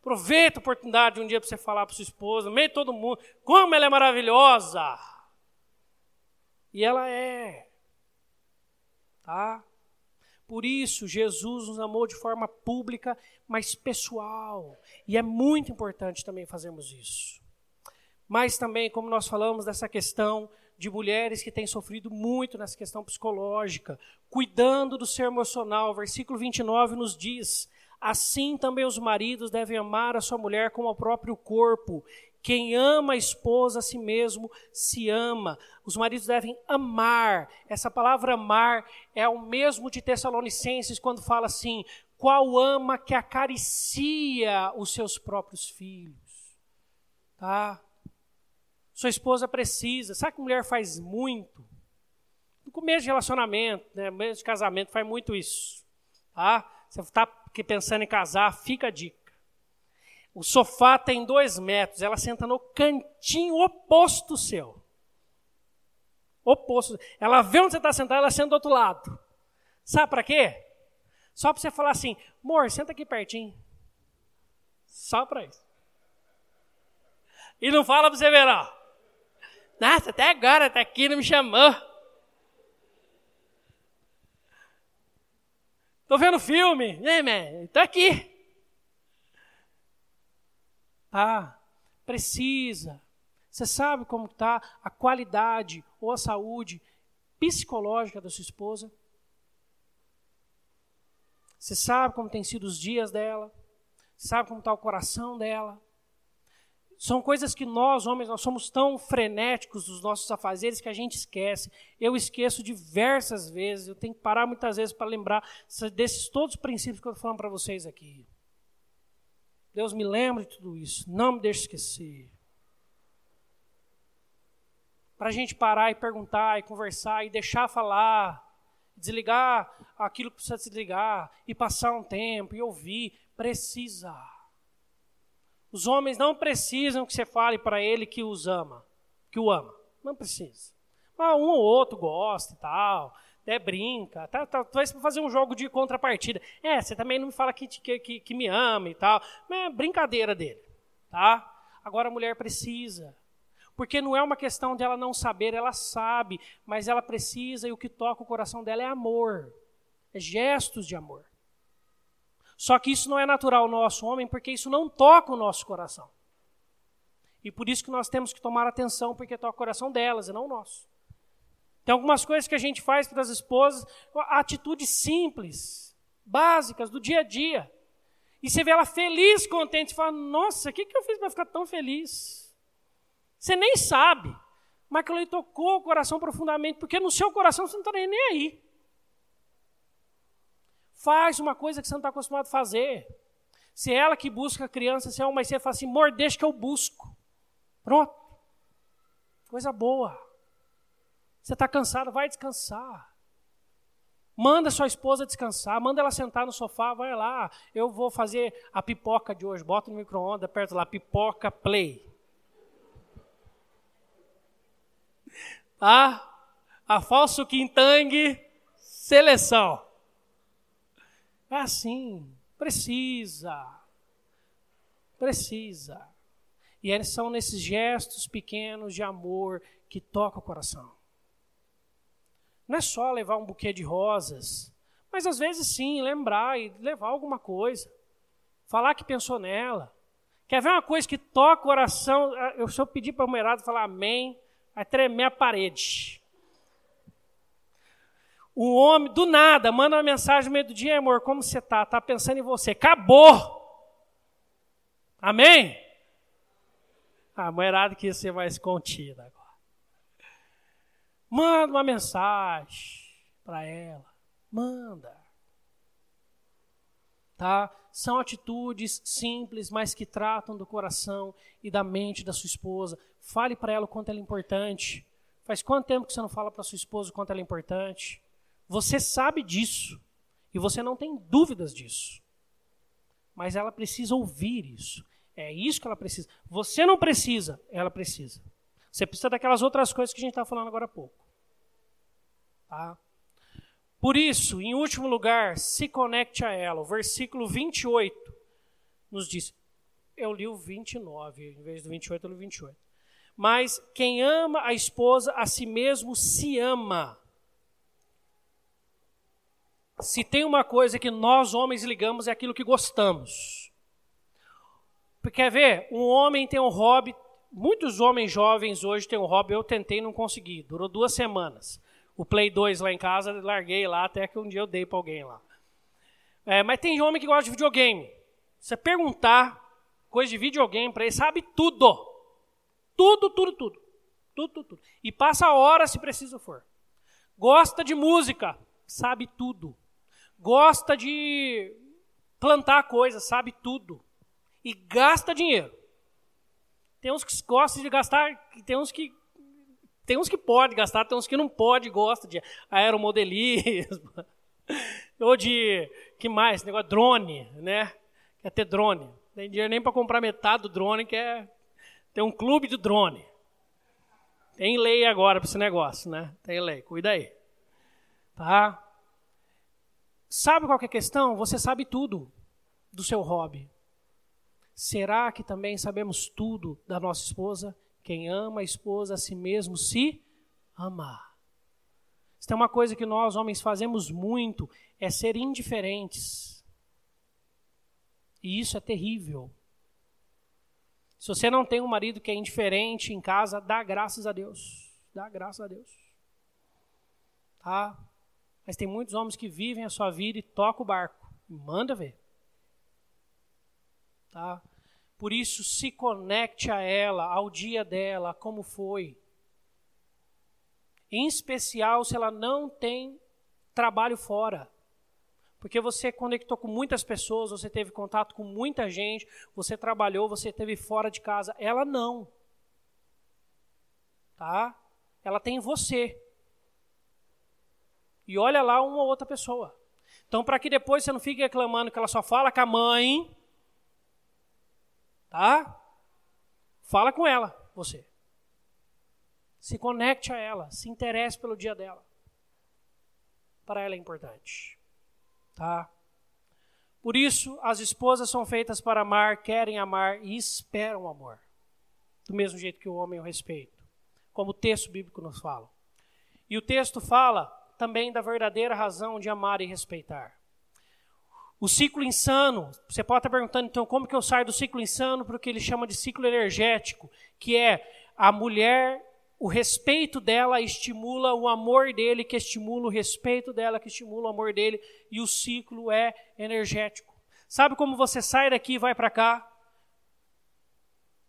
Aproveita a oportunidade um dia para você falar para sua esposa, meio todo mundo, como ela é maravilhosa. E ela é. Tá? Por isso, Jesus nos amou de forma pública, mas pessoal. E é muito importante também fazermos isso. Mas também, como nós falamos dessa questão de mulheres que têm sofrido muito nessa questão psicológica, cuidando do seu emocional, versículo 29 nos diz: Assim também os maridos devem amar a sua mulher como ao próprio corpo. Quem ama a esposa a si mesmo se ama. Os maridos devem amar. Essa palavra amar é o mesmo de Tessalonicenses quando fala assim: qual ama que acaricia os seus próprios filhos. Tá? Sua esposa precisa. Sabe que mulher faz muito? No começo de relacionamento, né, no começo de casamento, faz muito isso. Tá? você está pensando em casar, fica a dica. O sofá tem dois metros, ela senta no cantinho oposto seu. Oposto. Ela vê onde você está sentado, ela senta do outro lado. Sabe para quê? Só para você falar assim, amor, senta aqui pertinho. Só para isso. E não fala para você ver, ó. Nossa, até agora, até aqui não me chamou. Tô vendo filme, né, man? Tô aqui. Tá, precisa. Você sabe como está a qualidade ou a saúde psicológica da sua esposa? Você sabe como tem sido os dias dela? Sabe como está o coração dela? São coisas que nós, homens, nós somos tão frenéticos dos nossos afazeres que a gente esquece. Eu esqueço diversas vezes, eu tenho que parar muitas vezes para lembrar desses todos os princípios que eu estou falando para vocês aqui. Deus me lembre de tudo isso, não me deixe esquecer. Para a gente parar e perguntar e conversar e deixar falar, desligar aquilo que precisa desligar e passar um tempo e ouvir, precisa. Os homens não precisam que você fale para ele que os ama, que o ama. Não precisa. Ah, um ou outro gosta e tal, até brinca, tá, tá, para fazer um jogo de contrapartida. É, você também não me fala que, que, que, que me ama e tal. Mas é brincadeira dele, tá? Agora a mulher precisa. Porque não é uma questão de ela não saber, ela sabe, mas ela precisa e o que toca o coração dela é amor. É gestos de amor. Só que isso não é natural no nosso homem, porque isso não toca o nosso coração. E por isso que nós temos que tomar atenção, porque toca o coração delas e não o nosso. Tem algumas coisas que a gente faz para as esposas, atitudes simples, básicas, do dia a dia. E você vê ela feliz, contente, e fala: Nossa, o que, que eu fiz para ficar tão feliz? Você nem sabe, mas aquilo tocou o coração profundamente, porque no seu coração você não está nem aí. Faz uma coisa que você não está acostumado a fazer. Se é ela que busca a criança, se é uma, você fala assim, amor, deixa que eu busco. Pronto. Coisa boa. Você está cansado, vai descansar. Manda sua esposa descansar, manda ela sentar no sofá, vai lá. Eu vou fazer a pipoca de hoje, bota no micro-ondas, perto lá, pipoca play. Tá? A falso quintangue, seleção. É assim, precisa. Precisa. E eles são nesses gestos pequenos de amor que toca o coração. Não é só levar um buquê de rosas, mas às vezes sim, lembrar e levar alguma coisa. Falar que pensou nela. Quer ver uma coisa que toca o coração? Eu, se eu pedir para o Merado falar amém, vai tremer a parede. Um homem, do nada, manda uma mensagem no meio do dia, amor, como você está? Está pensando em você. Acabou! Amém? A mulherada que ia ser mais contida agora. Manda uma mensagem para ela. Manda. Tá? São atitudes simples, mas que tratam do coração e da mente da sua esposa. Fale para ela o quanto ela é importante. Faz quanto tempo que você não fala para sua esposa o quanto ela é importante? Você sabe disso. E você não tem dúvidas disso. Mas ela precisa ouvir isso. É isso que ela precisa. Você não precisa, ela precisa. Você precisa daquelas outras coisas que a gente está falando agora há pouco. Tá? Por isso, em último lugar, se conecte a ela. O versículo 28 nos diz. Eu li o 29, em vez do 28, eu li o 28. Mas quem ama a esposa, a si mesmo se ama. Se tem uma coisa que nós homens ligamos é aquilo que gostamos. Quer ver? Um homem tem um hobby. Muitos homens jovens hoje têm um hobby. Eu tentei não consegui. Durou duas semanas. O Play 2 lá em casa, larguei lá até que um dia eu dei para alguém lá. É, mas tem homem que gosta de videogame. Você perguntar coisa de videogame para ele, sabe tudo. Tudo, tudo, tudo. Tudo, tudo, tudo. E passa a hora se preciso for. Gosta de música, sabe tudo gosta de plantar coisas, sabe tudo. E gasta dinheiro. Tem uns que gostam de gastar, tem uns que tem uns que pode gastar, tem uns que não pode, gosta de aeromodelismo. Ou de, que mais? Negócio drone, né? Quer ter drone. Não tem dinheiro nem para comprar metade do drone, quer ter um clube de drone. Tem lei agora para esse negócio, né? Tem lei, cuida aí. Tá? Sabe qual é a questão? Você sabe tudo do seu hobby. Será que também sabemos tudo da nossa esposa? Quem ama a esposa a si mesmo se ama. Se tem uma coisa que nós, homens, fazemos muito, é ser indiferentes. E isso é terrível. Se você não tem um marido que é indiferente em casa, dá graças a Deus. Dá graças a Deus. Tá? Mas tem muitos homens que vivem a sua vida e tocam o barco. Manda ver. Tá? Por isso, se conecte a ela, ao dia dela, como foi. Em especial se ela não tem trabalho fora. Porque você conectou com muitas pessoas, você teve contato com muita gente, você trabalhou, você teve fora de casa. Ela não. Tá? Ela tem você. E olha lá uma ou outra pessoa. Então, para que depois você não fique reclamando que ela só fala com a mãe, tá? Fala com ela, você. Se conecte a ela, se interesse pelo dia dela. Para ela é importante. Tá? Por isso, as esposas são feitas para amar, querem amar e esperam amor. Do mesmo jeito que o homem o respeita. Como o texto bíblico nos fala. E o texto fala também da verdadeira razão de amar e respeitar. O ciclo insano, você pode estar perguntando, então, como que eu saio do ciclo insano para o que ele chama de ciclo energético, que é a mulher o respeito dela estimula o amor dele, que estimula o respeito dela, que estimula o amor dele, e o ciclo é energético. Sabe como você sai daqui e vai para cá?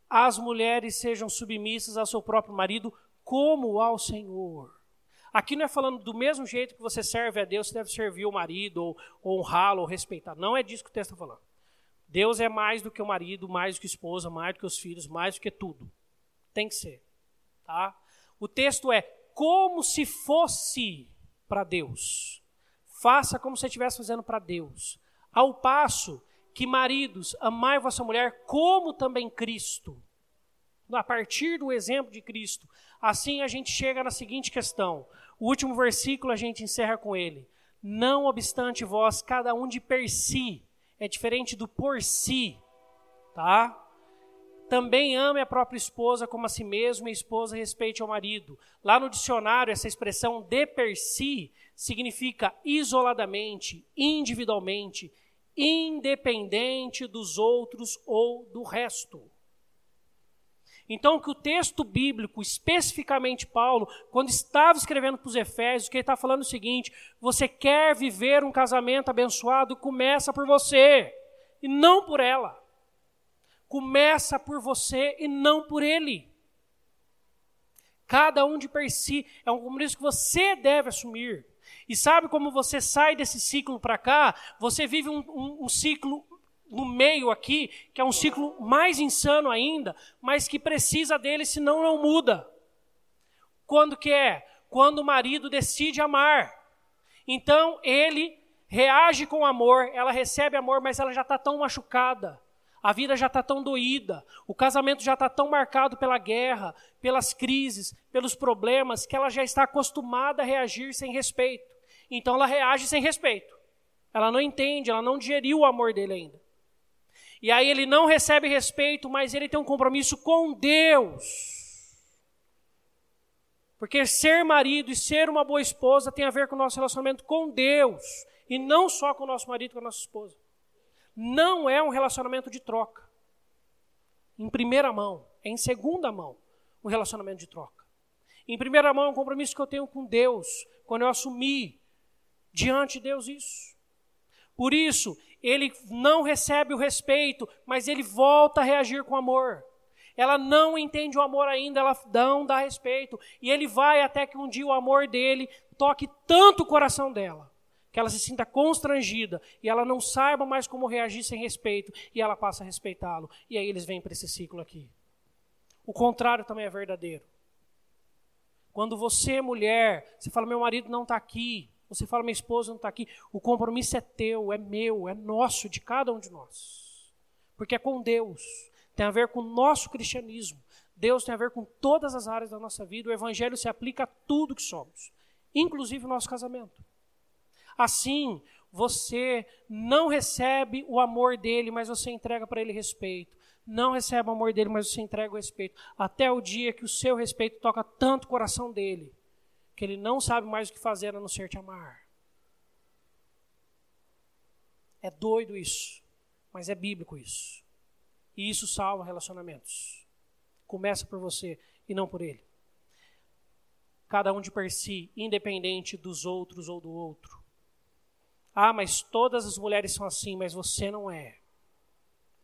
As mulheres sejam submissas ao seu próprio marido, como ao Senhor. Aqui não é falando do mesmo jeito que você serve a Deus, você deve servir o marido, ou, honrá-lo, ou respeitar. Não é disso que o texto está falando. Deus é mais do que o marido, mais do que a esposa, mais do que os filhos, mais do que tudo. Tem que ser. Tá? O texto é como se fosse para Deus. Faça como se estivesse fazendo para Deus. Ao passo que, maridos, amai vossa mulher como também Cristo. A partir do exemplo de Cristo. Assim a gente chega na seguinte questão. O último versículo a gente encerra com ele. Não obstante vós, cada um de per si, é diferente do por si, tá? Também ame a própria esposa como a si mesmo e a esposa respeite ao marido. Lá no dicionário, essa expressão de per si significa isoladamente, individualmente, independente dos outros ou do resto. Então, que o texto bíblico, especificamente Paulo, quando estava escrevendo para os Efésios, que ele está falando o seguinte: você quer viver um casamento abençoado, começa por você e não por ela começa por você e não por ele. Cada um de per si é um compromisso que você deve assumir. E sabe como você sai desse ciclo para cá? Você vive um, um, um ciclo no meio aqui, que é um ciclo mais insano ainda, mas que precisa dele, senão não muda. Quando que é? Quando o marido decide amar. Então ele reage com amor, ela recebe amor, mas ela já está tão machucada a vida já está tão doída, o casamento já está tão marcado pela guerra, pelas crises, pelos problemas, que ela já está acostumada a reagir sem respeito. Então ela reage sem respeito. Ela não entende, ela não digeriu o amor dele ainda. E aí ele não recebe respeito, mas ele tem um compromisso com Deus. Porque ser marido e ser uma boa esposa tem a ver com o nosso relacionamento com Deus, e não só com o nosso marido e com a nossa esposa não é um relacionamento de troca. Em primeira mão, é em segunda mão um relacionamento de troca. Em primeira mão é um compromisso que eu tenho com Deus, quando eu assumi diante de Deus isso. Por isso, ele não recebe o respeito, mas ele volta a reagir com amor. Ela não entende o amor ainda, ela não dá respeito. E ele vai até que um dia o amor dele toque tanto o coração dela, que ela se sinta constrangida e ela não saiba mais como reagir sem respeito e ela passa a respeitá-lo. E aí eles vêm para esse ciclo aqui. O contrário também é verdadeiro. Quando você, mulher, você fala, meu marido não está aqui, Você fala, minha esposa não está aqui. O compromisso é teu, é meu, é nosso, de cada um de nós. Porque é com Deus. Tem a ver com o nosso cristianismo. Deus tem a ver com todas as áreas da nossa vida. O Evangelho se aplica a tudo que somos, inclusive o nosso casamento. Assim, você não recebe o amor dele, mas você entrega para ele respeito. Não recebe o amor dele, mas você entrega o respeito. Até o dia que o seu respeito toca tanto o coração dele, que ele não sabe mais o que fazer a não ser te amar. É doido isso, mas é bíblico isso. E isso salva relacionamentos. Começa por você e não por ele. Cada um de per si, independente dos outros ou do outro. Ah, mas todas as mulheres são assim, mas você não é.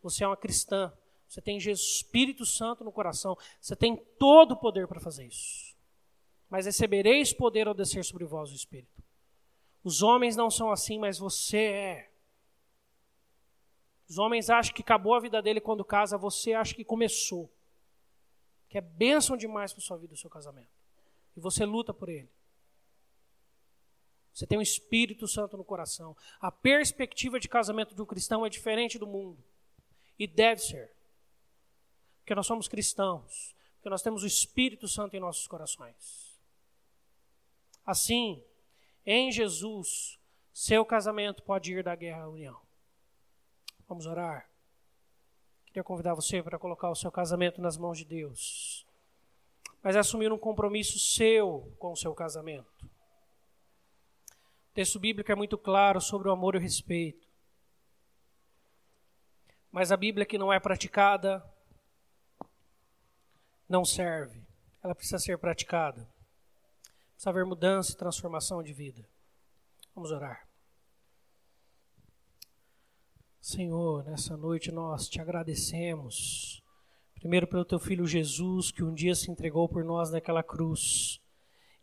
Você é uma cristã. Você tem Jesus, Espírito Santo no coração. Você tem todo o poder para fazer isso. Mas recebereis poder ao descer sobre vós o Espírito. Os homens não são assim, mas você é. Os homens acham que acabou a vida dele quando casa, você acha que começou. Que é bênção demais para sua vida o seu casamento. E você luta por ele. Você tem o um Espírito Santo no coração. A perspectiva de casamento do cristão é diferente do mundo. E deve ser. Porque nós somos cristãos. Porque nós temos o Espírito Santo em nossos corações. Assim, em Jesus, seu casamento pode ir da guerra à união. Vamos orar. Queria convidar você para colocar o seu casamento nas mãos de Deus. Mas assumir um compromisso seu com o seu casamento texto bíblico é muito claro sobre o amor e o respeito. Mas a Bíblia que não é praticada não serve. Ela precisa ser praticada. Precisa haver mudança e transformação de vida. Vamos orar. Senhor, nessa noite nós te agradecemos. Primeiro pelo teu filho Jesus, que um dia se entregou por nós naquela cruz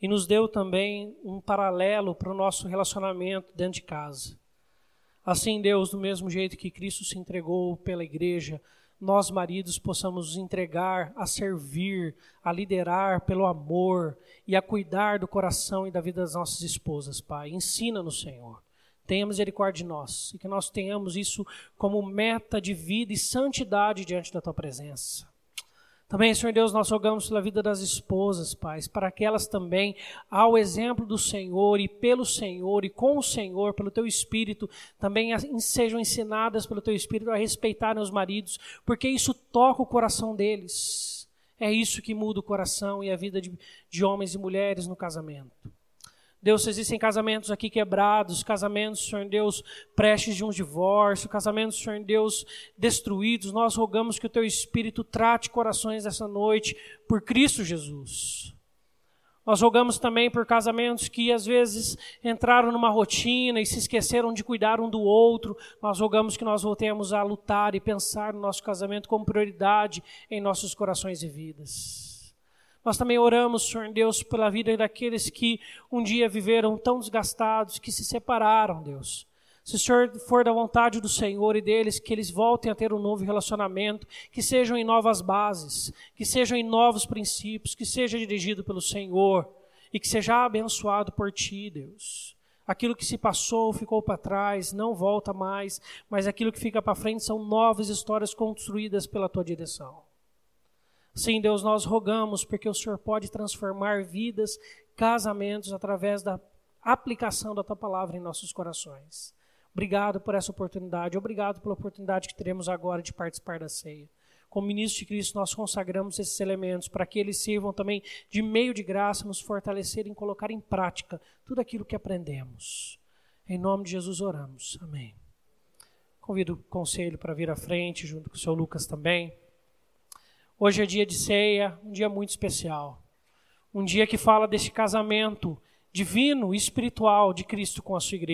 e nos deu também um paralelo para o nosso relacionamento dentro de casa. Assim, Deus, do mesmo jeito que Cristo se entregou pela igreja, nós maridos possamos nos entregar a servir, a liderar pelo amor e a cuidar do coração e da vida das nossas esposas, Pai. Ensina-nos, Senhor. Tenha misericórdia de nós e que nós tenhamos isso como meta de vida e santidade diante da tua presença. Também, Senhor Deus, nós rogamos pela vida das esposas, pais, para que elas também, ao exemplo do Senhor e pelo Senhor e com o Senhor, pelo teu Espírito, também sejam ensinadas pelo teu Espírito a respeitarem os maridos, porque isso toca o coração deles. É isso que muda o coração e a vida de, de homens e mulheres no casamento. Deus, existem casamentos aqui quebrados, casamentos, Senhor Deus, prestes de um divórcio, casamentos, Senhor Deus, destruídos. Nós rogamos que o Teu Espírito trate corações essa noite por Cristo Jesus. Nós rogamos também por casamentos que às vezes entraram numa rotina e se esqueceram de cuidar um do outro. Nós rogamos que nós voltemos a lutar e pensar no nosso casamento como prioridade em nossos corações e vidas. Nós também oramos, Senhor Deus, pela vida daqueles que um dia viveram tão desgastados, que se separaram, Deus. Se o Senhor for da vontade do Senhor e deles, que eles voltem a ter um novo relacionamento, que sejam em novas bases, que sejam em novos princípios, que seja dirigido pelo Senhor e que seja abençoado por Ti, Deus. Aquilo que se passou, ficou para trás, não volta mais, mas aquilo que fica para frente são novas histórias construídas pela Tua direção. Sim, Deus, nós rogamos porque o Senhor pode transformar vidas, casamentos através da aplicação da tua palavra em nossos corações. Obrigado por essa oportunidade, obrigado pela oportunidade que teremos agora de participar da ceia. Como ministro de Cristo, nós consagramos esses elementos para que eles sirvam também de meio de graça, nos fortalecer em colocar em prática tudo aquilo que aprendemos. Em nome de Jesus oramos. Amém. Convido o conselho para vir à frente, junto com o seu Lucas também. Hoje é dia de ceia, um dia muito especial. Um dia que fala desse casamento divino e espiritual de Cristo com a sua igreja.